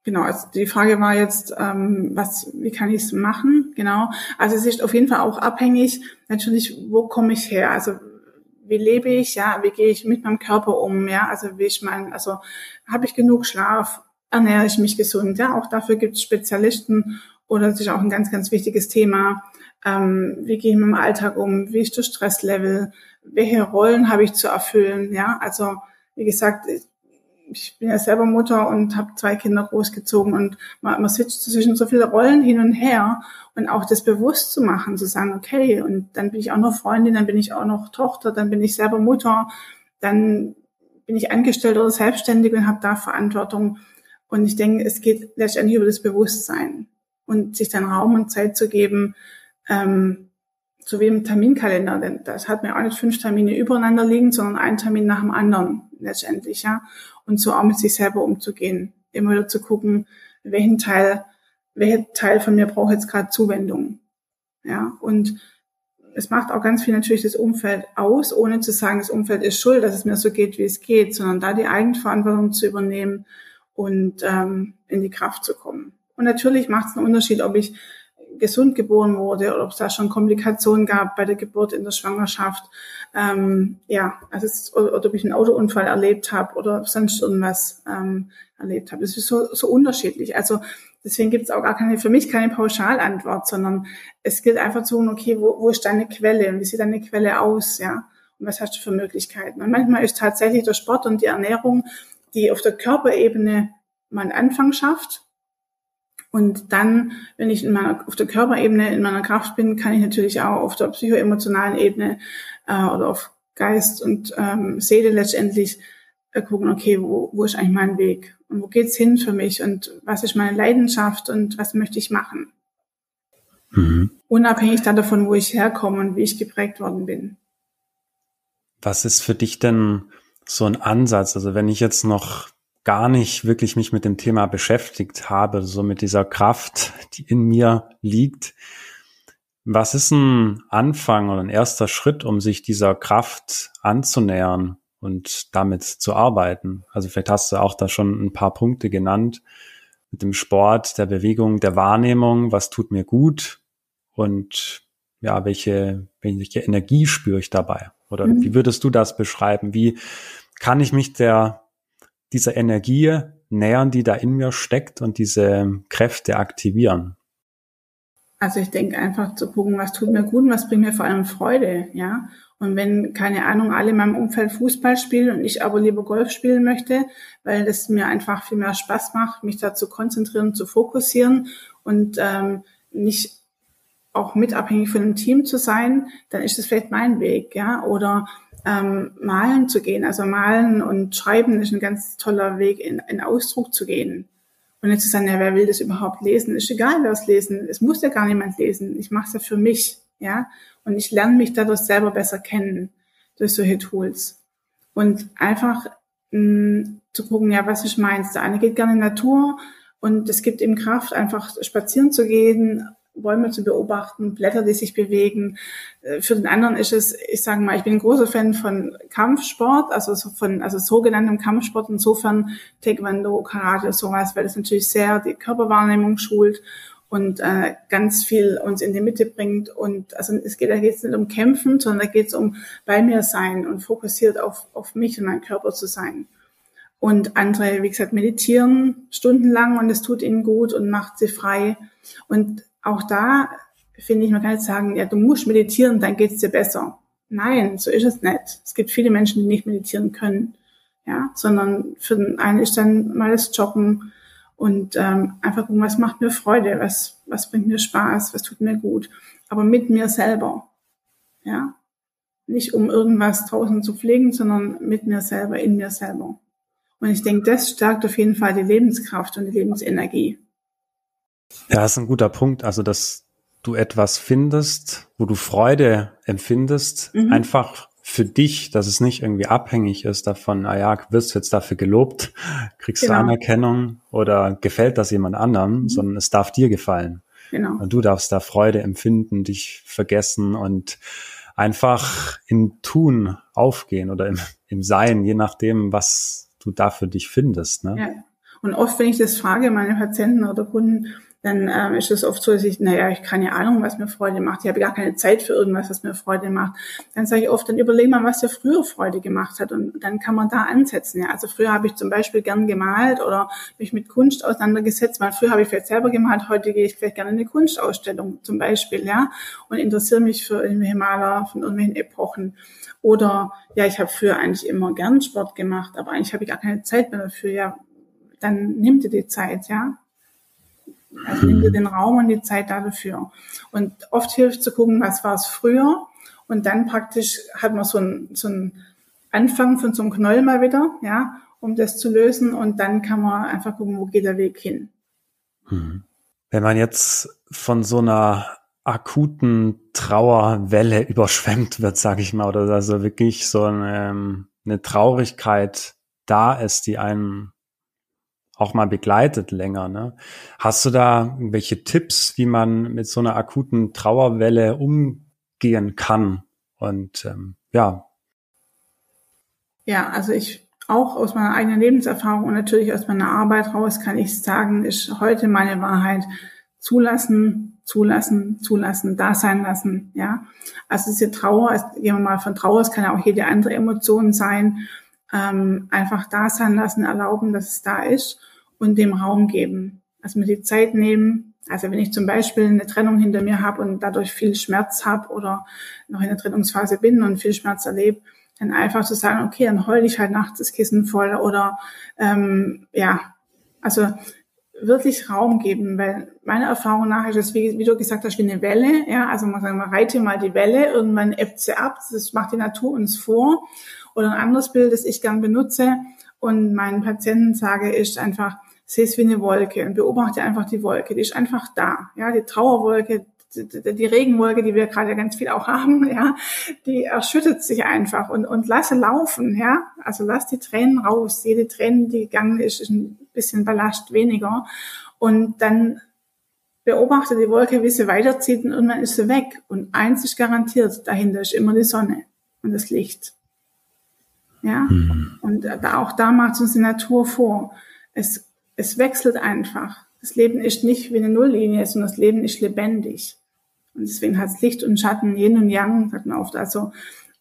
genau, also die Frage war jetzt, ähm, was, wie kann ich es machen? Genau. Also es ist auf jeden Fall auch abhängig, natürlich, wo komme ich her? Also wie lebe ich, ja, wie gehe ich mit meinem Körper um, ja, also wie ich mein, also habe ich genug Schlaf, ernähre ich mich gesund, ja, auch dafür gibt es Spezialisten oder das ist auch ein ganz, ganz wichtiges Thema, ähm, wie gehe ich mit dem Alltag um, wie ist das Stresslevel, welche Rollen habe ich zu erfüllen, ja, also wie gesagt, ich bin ja selber Mutter und habe zwei Kinder großgezogen und man, man switcht zwischen so viele Rollen hin und her und auch das bewusst zu machen, zu sagen, okay, und dann bin ich auch noch Freundin, dann bin ich auch noch Tochter, dann bin ich selber Mutter. dann bin ich angestellt oder selbstständig und habe da Verantwortung. Und ich denke, es geht letztendlich über das Bewusstsein und sich dann Raum und Zeit zu geben, ähm, wie im Terminkalender, denn das hat mir auch nicht fünf Termine übereinander liegen, sondern ein Termin nach dem anderen letztendlich, ja. Und so auch mit sich selber umzugehen. Immer wieder zu gucken, welchen Teil, welcher Teil von mir braucht jetzt gerade Zuwendung. Ja. Und es macht auch ganz viel natürlich das Umfeld aus, ohne zu sagen, das Umfeld ist schuld, dass es mir so geht, wie es geht, sondern da die Eigenverantwortung zu übernehmen und ähm, in die Kraft zu kommen. Und natürlich macht es einen Unterschied, ob ich gesund geboren wurde oder ob es da schon Komplikationen gab bei der Geburt in der Schwangerschaft. Ähm, ja, also es, oder, oder ob ich einen Autounfall erlebt habe oder sonst irgendwas ähm, erlebt habe. Das ist so, so unterschiedlich. Also deswegen gibt es auch gar keine, für mich keine Pauschalantwort, sondern es gilt einfach zu sagen, okay, wo, wo ist deine Quelle und wie sieht deine Quelle aus, ja? Und was hast du für Möglichkeiten? Und manchmal ist tatsächlich der Sport und die Ernährung, die auf der Körperebene mal einen Anfang schafft, und dann, wenn ich in meiner, auf der Körperebene in meiner Kraft bin, kann ich natürlich auch auf der psychoemotionalen Ebene äh, oder auf Geist und ähm, Seele letztendlich äh, gucken, okay, wo, wo ist eigentlich mein Weg und wo geht's hin für mich und was ist meine Leidenschaft und was möchte ich machen. Mhm. Unabhängig davon, wo ich herkomme und wie ich geprägt worden bin. Was ist für dich denn so ein Ansatz? Also wenn ich jetzt noch gar nicht wirklich mich mit dem Thema beschäftigt habe, so mit dieser Kraft, die in mir liegt. Was ist ein Anfang oder ein erster Schritt, um sich dieser Kraft anzunähern und damit zu arbeiten? Also vielleicht hast du auch da schon ein paar Punkte genannt mit dem Sport, der Bewegung, der Wahrnehmung, was tut mir gut und ja, welche, welche Energie spüre ich dabei? Oder mhm. wie würdest du das beschreiben? Wie kann ich mich der dieser Energie nähern, die da in mir steckt und diese Kräfte aktivieren? Also ich denke einfach zu gucken, was tut mir gut und was bringt mir vor allem Freude, ja. Und wenn, keine Ahnung, alle in meinem Umfeld Fußball spielen und ich aber lieber Golf spielen möchte, weil das mir einfach viel mehr Spaß macht, mich da zu konzentrieren, zu fokussieren und ähm, nicht auch mit abhängig von dem Team zu sein, dann ist das vielleicht mein Weg, ja. Oder ähm, malen zu gehen. Also malen und schreiben ist ein ganz toller Weg, in, in Ausdruck zu gehen. Und jetzt zu sagen, ja, wer will das überhaupt lesen? Ist egal, wer es lesen. Es muss ja gar niemand lesen. Ich mache es ja für mich, ja. Und ich lerne mich dadurch selber besser kennen durch solche Tools. Und einfach mh, mm, zu gucken, ja, was ist meins? Der eine geht gerne in Natur und es gibt ihm Kraft, einfach spazieren zu gehen, Bäume zu beobachten, Blätter, die sich bewegen. Äh, für den anderen ist es, ich sage mal, ich bin ein großer Fan von Kampfsport, also von also sogenanntem Kampfsport, insofern Taekwondo, Karate, sowas, weil das natürlich sehr die Körperwahrnehmung schult und äh, ganz viel uns in die Mitte bringt. Und also es geht da geht nicht um Kämpfen, sondern da geht es um bei mir sein und fokussiert auf, auf mich und meinen Körper zu sein. Und andere, wie gesagt, meditieren stundenlang und es tut ihnen gut und macht sie frei. Und auch da finde ich, man kann jetzt sagen, ja, du musst meditieren, dann geht's dir besser. Nein, so ist es nicht. Es gibt viele Menschen, die nicht meditieren können, ja, sondern für den einen ist dann mal das Joggen und ähm, einfach gucken, was macht mir Freude, was was bringt mir Spaß, was tut mir gut, aber mit mir selber, ja, nicht um irgendwas draußen zu pflegen, sondern mit mir selber, in mir selber. Und ich denke, das stärkt auf jeden Fall die Lebenskraft und die Lebensenergie. Ja, das ist ein guter Punkt. Also, dass du etwas findest, wo du Freude empfindest, mhm. einfach für dich, dass es nicht irgendwie abhängig ist davon, ah ja, wirst du jetzt dafür gelobt, kriegst genau. du Anerkennung oder gefällt das jemand anderem, mhm. sondern es darf dir gefallen. Genau. Und du darfst da Freude empfinden, dich vergessen und einfach im Tun aufgehen oder im, im Sein, je nachdem, was du da für dich findest. Ne? Ja. Und oft, wenn ich das frage, meine Patienten oder Kunden, dann ähm, ist es oft so, dass ich, naja, ich keine Ahnung, was mir Freude macht. Ich habe gar keine Zeit für irgendwas, was mir Freude macht. Dann sage ich oft, dann überleg mal, was dir früher Freude gemacht hat und dann kann man da ansetzen. Ja. Also früher habe ich zum Beispiel gern gemalt oder mich mit Kunst auseinandergesetzt, weil früher habe ich vielleicht selber gemalt, heute gehe ich vielleicht gerne in eine Kunstausstellung zum Beispiel, ja, und interessiere mich für irgendwelche Maler von irgendwelchen Epochen. Oder ja, ich habe früher eigentlich immer gern Sport gemacht, aber eigentlich habe ich gar keine Zeit mehr dafür. Ja, dann nimm dir die Zeit, ja. Also nimm dir den Raum und die Zeit dafür. Und oft hilft zu gucken, was war es früher. Und dann praktisch hat man so ein, so Anfang von so einem Knoll mal wieder, ja, um das zu lösen und dann kann man einfach gucken, wo geht der Weg hin. Hm. Wenn man jetzt von so einer akuten Trauerwelle überschwemmt wird, sage ich mal, oder also wirklich so eine, ähm, eine Traurigkeit da ist, die einen auch mal begleitet länger. Ne? Hast du da irgendwelche Tipps, wie man mit so einer akuten Trauerwelle umgehen kann? Und ähm, ja. Ja, also ich auch aus meiner eigenen Lebenserfahrung und natürlich aus meiner Arbeit raus kann ich sagen, ist heute meine Wahrheit zulassen, zulassen, zulassen, da sein lassen, ja. Also diese Trauer, gehen wir mal von Trauer, es kann ja auch jede andere Emotion sein, ähm, einfach da sein lassen, erlauben, dass es da ist und dem Raum geben. Also mir die Zeit nehmen. Also wenn ich zum Beispiel eine Trennung hinter mir habe und dadurch viel Schmerz habe oder noch in der Trennungsphase bin und viel Schmerz erlebe, dann einfach zu sagen, okay, dann heul ich halt nachts das Kissen voll oder ähm, ja, also wirklich Raum geben, weil meiner Erfahrung nach ist es, wie, wie du gesagt hast, wie eine Welle, ja, also man sagt, man reite mal die Welle, irgendwann ebbt sie ab, das macht die Natur uns vor. Oder ein anderes Bild, das ich gern benutze und meinen Patienten sage, ist einfach, sehe es wie eine Wolke und beobachte einfach die Wolke, die ist einfach da, ja, die Trauerwolke, die Regenwolke, die wir gerade ganz viel auch haben, ja, die erschüttert sich einfach und, und lasse laufen, ja. Also lass die Tränen raus. Jede Träne, die gegangen ist, ist ein bisschen Ballast weniger. Und dann beobachte die Wolke, wie sie weiterzieht und irgendwann ist sie weg. Und eins ist garantiert, dahinter ist immer die Sonne und das Licht. Ja. Mhm. Und da, auch da macht uns die Natur vor. Es, es wechselt einfach. Das Leben ist nicht wie eine Nulllinie, sondern das Leben ist lebendig. Und deswegen hat es Licht und Schatten, Yin und Yang, sagt man oft. Also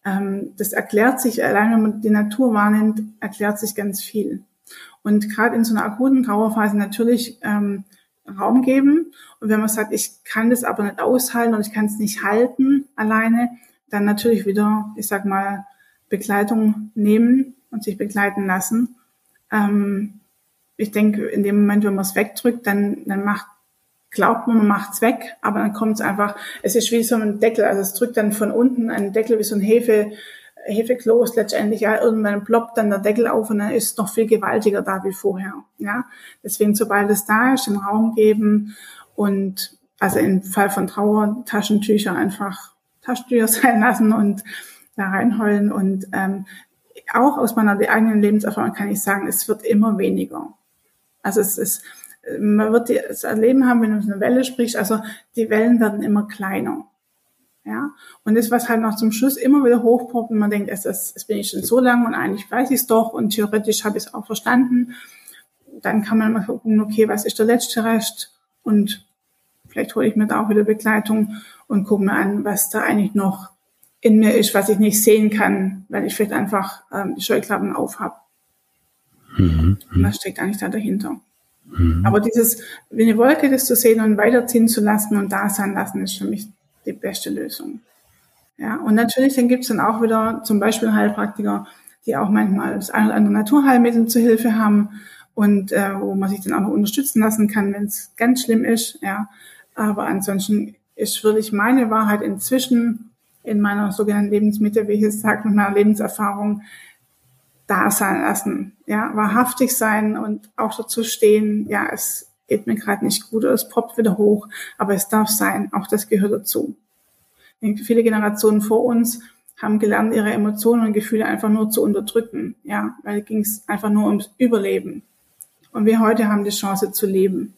ähm, das erklärt sich, allein wenn man die Natur wahrnimmt, erklärt sich ganz viel. Und gerade in so einer akuten Trauerphase natürlich ähm, Raum geben. Und wenn man sagt, ich kann das aber nicht aushalten und ich kann es nicht halten alleine, dann natürlich wieder, ich sag mal, Begleitung nehmen und sich begleiten lassen. Ähm, ich denke, in dem Moment, wenn man es wegdrückt, dann, dann macht glaubt man, man macht's weg, aber dann kommt es einfach, es ist wie so ein Deckel, also es drückt dann von unten einen Deckel wie so ein Hefe, Hefekloß letztendlich, ja, irgendwann ploppt dann der Deckel auf und dann ist es noch viel gewaltiger da wie vorher, ja. Deswegen, sobald es da ist, den Raum geben und, also im Fall von Trauer, Taschentücher einfach Taschentücher sein lassen und da reinheulen und, ähm, auch aus meiner eigenen Lebenserfahrung kann ich sagen, es wird immer weniger. Also es ist, man wird das Erleben haben, wenn du eine Welle sprichst, also die Wellen werden immer kleiner. Ja, und das, was halt noch zum Schluss immer wieder hochpoppt, und man denkt, es, es, es bin ich schon so lang und eigentlich weiß ich es doch und theoretisch habe ich es auch verstanden. Dann kann man mal gucken, okay, was ist der letzte Rest? Und vielleicht hole ich mir da auch wieder Begleitung und gucke mir an, was da eigentlich noch in mir ist, was ich nicht sehen kann, weil ich vielleicht einfach ähm, die Scheuklappen auf habe. Mhm. Und was steckt eigentlich da dahinter? Mhm. Aber dieses, wie eine Wolke das zu sehen und weiterziehen zu lassen und da sein lassen, ist für mich die beste Lösung. Ja, und natürlich, dann gibt's dann auch wieder zum Beispiel Heilpraktiker, die auch manchmal das ein oder andere Naturheilmittel zu Hilfe haben und äh, wo man sich dann auch noch unterstützen lassen kann, wenn es ganz schlimm ist. Ja, aber ansonsten ist wirklich meine Wahrheit inzwischen in meiner sogenannten Lebensmitte, wie ich es sage, mit meiner Lebenserfahrung, da sein lassen, ja, wahrhaftig sein und auch dazu stehen, ja, es geht mir gerade nicht gut oder es poppt wieder hoch, aber es darf sein, auch das gehört dazu. Viele Generationen vor uns haben gelernt, ihre Emotionen und Gefühle einfach nur zu unterdrücken, ja, weil ging es einfach nur ums Überleben. Und wir heute haben die Chance zu leben.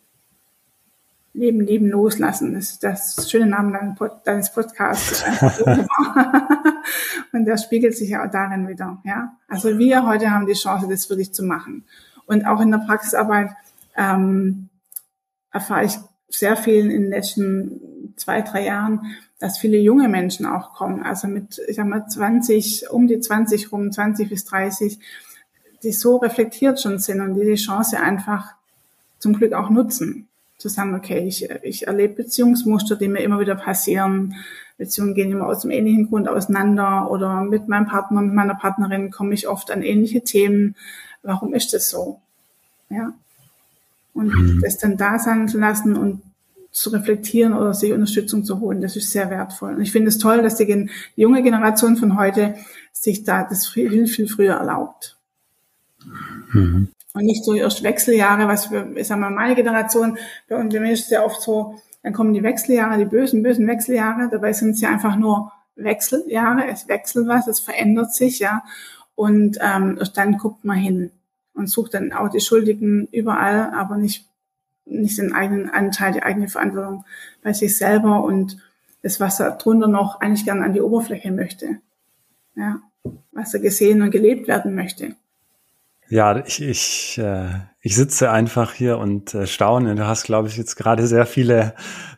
Leben, Leben, Loslassen. Das ist das schöne Name deines Podcasts. und der spiegelt sich ja auch darin wieder. Ja? Also wir heute haben die Chance, das wirklich zu machen. Und auch in der Praxisarbeit ähm, erfahre ich sehr viel in den letzten zwei, drei Jahren, dass viele junge Menschen auch kommen. Also mit, ich sag mal, 20, um die 20 rum, 20 bis 30, die so reflektiert schon sind und die die Chance einfach zum Glück auch nutzen zu sagen, okay, ich, ich erlebe Beziehungsmuster, die mir immer wieder passieren. Beziehungen gehen immer aus dem ähnlichen Grund auseinander oder mit meinem Partner, mit meiner Partnerin komme ich oft an ähnliche Themen. Warum ist das so? Ja. Und mhm. das dann da sein zu lassen und zu reflektieren oder sich Unterstützung zu holen. Das ist sehr wertvoll. Und ich finde es toll, dass die, junge Generation von heute sich da das viel, viel früher erlaubt. Mhm. Und nicht so erst Wechseljahre, was wir, ich sag mal, meine Generation, bei uns, ist es ja oft so, dann kommen die Wechseljahre, die bösen, bösen Wechseljahre, dabei sind es ja einfach nur Wechseljahre, es wechselt was, es verändert sich, ja. Und ähm, dann guckt man hin und sucht dann auch die Schuldigen überall, aber nicht, nicht den eigenen Anteil, die eigene Verantwortung bei sich selber und das, was er drunter noch eigentlich gern an die Oberfläche möchte. Ja, was er gesehen und gelebt werden möchte. Ja, ich, ich, äh, ich sitze einfach hier und äh, staune. Du hast, glaube ich, jetzt gerade sehr viele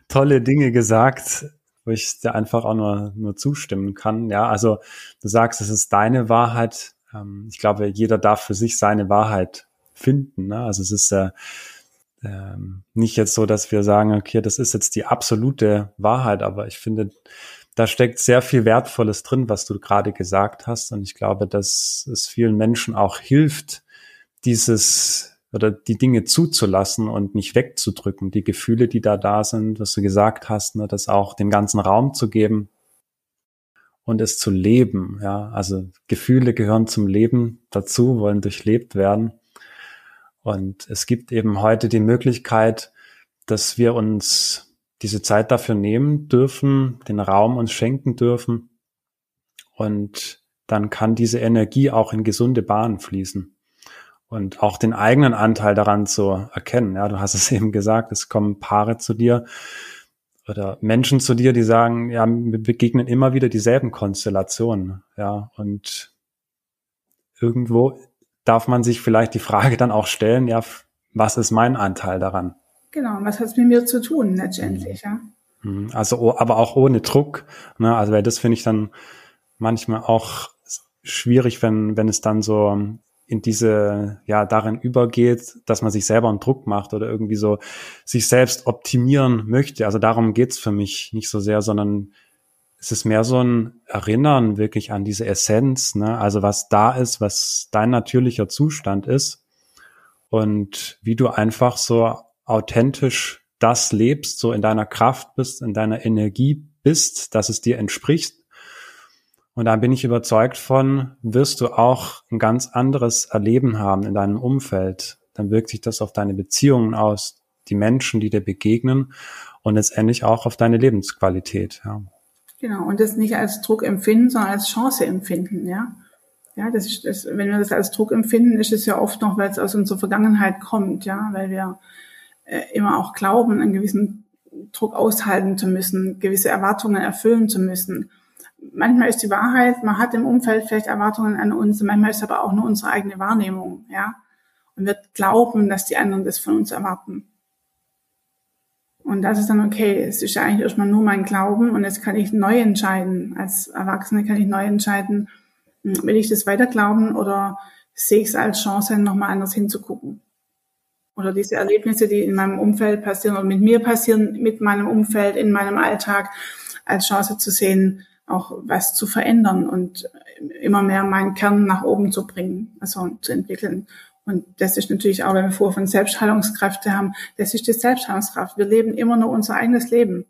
tolle Dinge gesagt, wo ich dir einfach auch nur, nur zustimmen kann. Ja, also du sagst, es ist deine Wahrheit. Ähm, ich glaube, jeder darf für sich seine Wahrheit finden. Ne? Also es ist äh, äh, nicht jetzt so, dass wir sagen, okay, das ist jetzt die absolute Wahrheit, aber ich finde, da steckt sehr viel Wertvolles drin, was du gerade gesagt hast. Und ich glaube, dass es vielen Menschen auch hilft, dieses oder die Dinge zuzulassen und nicht wegzudrücken, die Gefühle, die da da sind, was du gesagt hast, ne, das auch dem ganzen Raum zu geben und es zu leben. Ja, also Gefühle gehören zum Leben dazu, wollen durchlebt werden. Und es gibt eben heute die Möglichkeit, dass wir uns diese Zeit dafür nehmen dürfen, den Raum uns schenken dürfen. Und dann kann diese Energie auch in gesunde Bahnen fließen und auch den eigenen Anteil daran zu erkennen. Ja, du hast es eben gesagt, es kommen Paare zu dir oder Menschen zu dir, die sagen, ja, wir begegnen immer wieder dieselben Konstellationen. Ja, und irgendwo darf man sich vielleicht die Frage dann auch stellen, ja, was ist mein Anteil daran? Genau, was hat es mit mir zu tun letztendlich, ja. Mhm. Also, aber auch ohne Druck. Ne? Also, weil das finde ich dann manchmal auch schwierig, wenn, wenn es dann so in diese, ja, darin übergeht, dass man sich selber einen Druck macht oder irgendwie so sich selbst optimieren möchte. Also darum geht's für mich nicht so sehr, sondern es ist mehr so ein Erinnern wirklich an diese Essenz, ne? also was da ist, was dein natürlicher Zustand ist und wie du einfach so authentisch das lebst, so in deiner Kraft bist, in deiner Energie bist, dass es dir entspricht. Und da bin ich überzeugt von, wirst du auch ein ganz anderes Erleben haben in deinem Umfeld. Dann wirkt sich das auf deine Beziehungen aus, die Menschen, die dir begegnen und letztendlich auch auf deine Lebensqualität. Ja. Genau, und das nicht als Druck empfinden, sondern als Chance empfinden, ja. Ja, das ist, das, wenn wir das als Druck empfinden, ist es ja oft noch, weil es aus unserer Vergangenheit kommt, ja, weil wir äh, immer auch glauben, einen gewissen Druck aushalten zu müssen, gewisse Erwartungen erfüllen zu müssen. Manchmal ist die Wahrheit, man hat im Umfeld vielleicht Erwartungen an uns, manchmal ist aber auch nur unsere eigene Wahrnehmung, ja. Und wir glauben, dass die anderen das von uns erwarten. Und das ist dann okay. Es ist ja eigentlich erstmal nur mein Glauben und jetzt kann ich neu entscheiden. Als Erwachsene kann ich neu entscheiden, hm, will ich das weiter glauben oder sehe ich es als Chance, nochmal anders hinzugucken. Oder diese Erlebnisse, die in meinem Umfeld passieren oder mit mir passieren, mit meinem Umfeld, in meinem Alltag, als Chance zu sehen, auch was zu verändern und immer mehr meinen Kern nach oben zu bringen, also zu entwickeln. Und das ist natürlich auch, wenn wir vorher von Selbstheilungskräfte haben, das ist die Selbstheilungskraft. Wir leben immer nur unser eigenes Leben.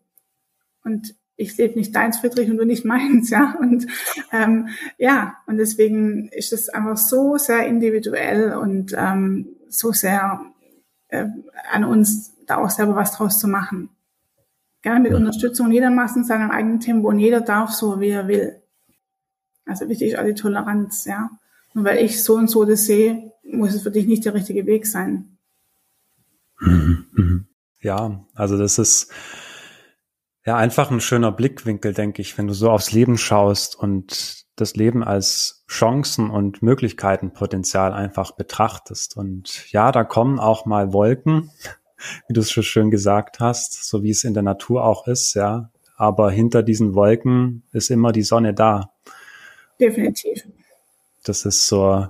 Und ich lebe nicht deins, Friedrich, und du nicht meins, ja. Und ähm, ja, und deswegen ist es einfach so sehr individuell und ähm, so sehr äh, an uns, da auch selber was draus zu machen. Gerne mit Unterstützung, jeder macht in seinem eigenen Tempo und jeder darf so, wie er will. Also wichtig ist auch die Toleranz, ja. Nur weil ich so und so das sehe, muss es für dich nicht der richtige Weg sein. Mhm, mhm. Ja, also das ist ja einfach ein schöner Blickwinkel, denke ich, wenn du so aufs Leben schaust und das Leben als Chancen und Möglichkeitenpotenzial einfach betrachtest. Und ja, da kommen auch mal Wolken, wie du es schon schön gesagt hast, so wie es in der Natur auch ist, ja. Aber hinter diesen Wolken ist immer die Sonne da. Definitiv. Das ist so,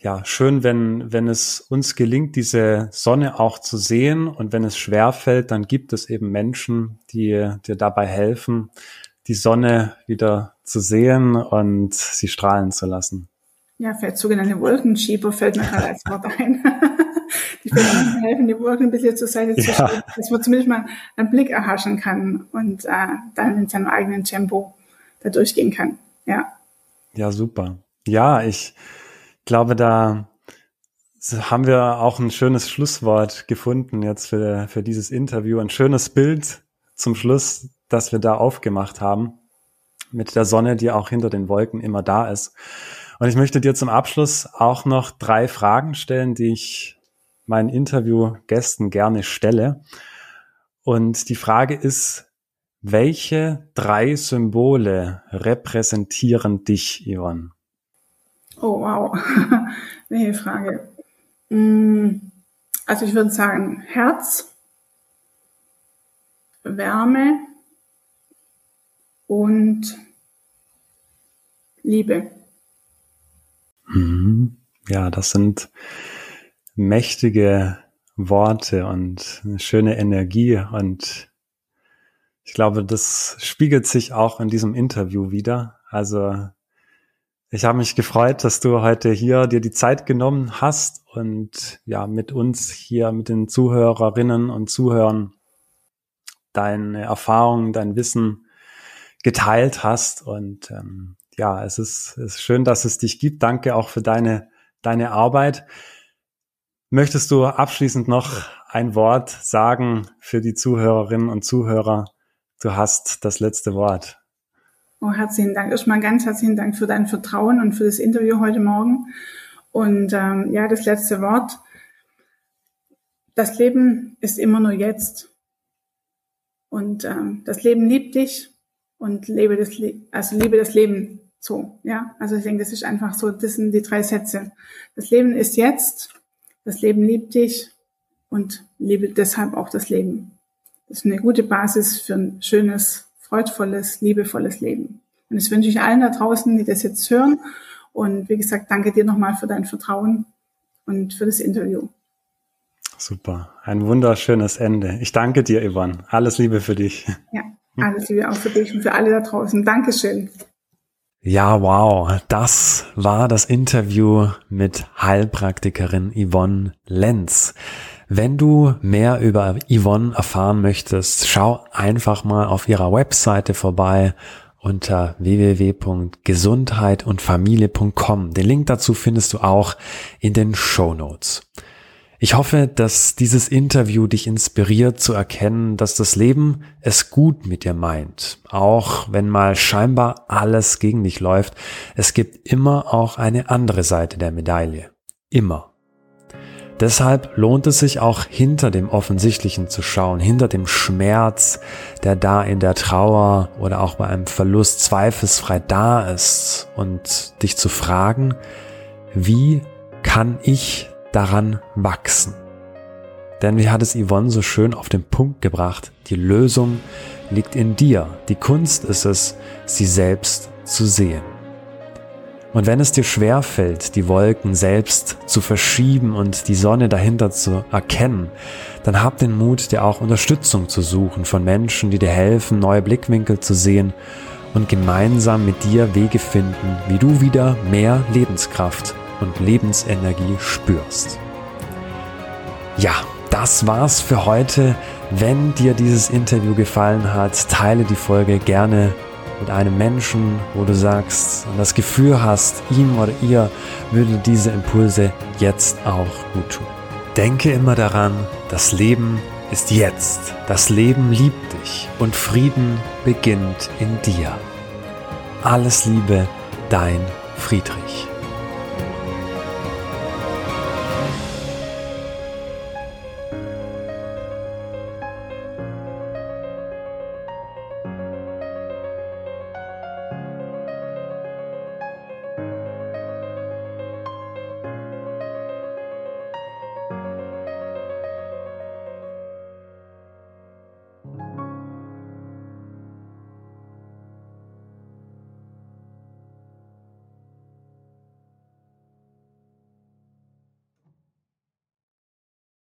ja, schön, wenn, wenn es uns gelingt, diese Sonne auch zu sehen und wenn es schwer fällt, dann gibt es eben Menschen, die dir dabei helfen, die Sonne wieder zu sehen und sie strahlen zu lassen. ja, vielleicht sogenannte Wolkenschieber fällt mir gerade als Wort ein. die helfen, die Wolken ein bisschen zur Seite zu ja. schieben, dass man zumindest mal einen Blick erhaschen kann und äh, dann in seinem eigenen Tempo da durchgehen kann. Ja. Ja, super. Ja, ich glaube, da haben wir auch ein schönes Schlusswort gefunden jetzt für, für dieses Interview. Ein schönes Bild zum Schluss, das wir da aufgemacht haben mit der Sonne, die auch hinter den Wolken immer da ist. Und ich möchte dir zum Abschluss auch noch drei Fragen stellen, die ich meinen Interviewgästen gerne stelle. Und die Frage ist, welche drei Symbole repräsentieren dich, Yvonne? Oh, wow. Welche Frage. Mm, also ich würde sagen Herz, Wärme und Liebe. Mhm. Ja, das sind mächtige Worte und eine schöne Energie und ich glaube, das spiegelt sich auch in diesem Interview wieder. Also ich habe mich gefreut, dass du heute hier dir die Zeit genommen hast und ja, mit uns hier, mit den Zuhörerinnen und Zuhörern deine Erfahrungen, dein Wissen geteilt hast. Und ähm, ja, es ist, es ist schön, dass es dich gibt. Danke auch für deine, deine Arbeit. Möchtest du abschließend noch ein Wort sagen für die Zuhörerinnen und Zuhörer? Du hast das letzte Wort. Oh, herzlichen Dank. Erstmal ganz herzlichen Dank für dein Vertrauen und für das Interview heute Morgen. Und ähm, ja, das letzte Wort. Das Leben ist immer nur jetzt. Und ähm, das Leben liebt dich und lebe das, Le also liebe das Leben so. Ja, also ich denke, das ist einfach so. Das sind die drei Sätze. Das Leben ist jetzt. Das Leben liebt dich und liebe deshalb auch das Leben. Das ist eine gute Basis für ein schönes freudvolles, liebevolles Leben. Und das wünsche ich allen da draußen, die das jetzt hören. Und wie gesagt, danke dir nochmal für dein Vertrauen und für das Interview. Super. Ein wunderschönes Ende. Ich danke dir, Yvonne. Alles Liebe für dich. Ja, alles Liebe auch für dich und für alle da draußen. Dankeschön. Ja, wow. Das war das Interview mit Heilpraktikerin Yvonne Lenz. Wenn du mehr über Yvonne erfahren möchtest, schau einfach mal auf ihrer Webseite vorbei unter www.gesundheitundfamilie.com. Den Link dazu findest du auch in den Show Notes. Ich hoffe, dass dieses Interview dich inspiriert zu erkennen, dass das Leben es gut mit dir meint. Auch wenn mal scheinbar alles gegen dich läuft, es gibt immer auch eine andere Seite der Medaille. Immer. Deshalb lohnt es sich auch hinter dem Offensichtlichen zu schauen, hinter dem Schmerz, der da in der Trauer oder auch bei einem Verlust zweifelsfrei da ist und dich zu fragen, wie kann ich daran wachsen? Denn wie hat es Yvonne so schön auf den Punkt gebracht, die Lösung liegt in dir. Die Kunst ist es, sie selbst zu sehen. Und wenn es dir schwer fällt, die Wolken selbst zu verschieben und die Sonne dahinter zu erkennen, dann hab den Mut, dir auch Unterstützung zu suchen von Menschen, die dir helfen, neue Blickwinkel zu sehen und gemeinsam mit dir Wege finden, wie du wieder mehr Lebenskraft und Lebensenergie spürst. Ja, das war's für heute. Wenn dir dieses Interview gefallen hat, teile die Folge gerne mit einem Menschen, wo du sagst und das Gefühl hast, ihm oder ihr würde diese Impulse jetzt auch gut tun. Denke immer daran, das Leben ist jetzt. Das Leben liebt dich und Frieden beginnt in dir. Alles Liebe, dein Friedrich.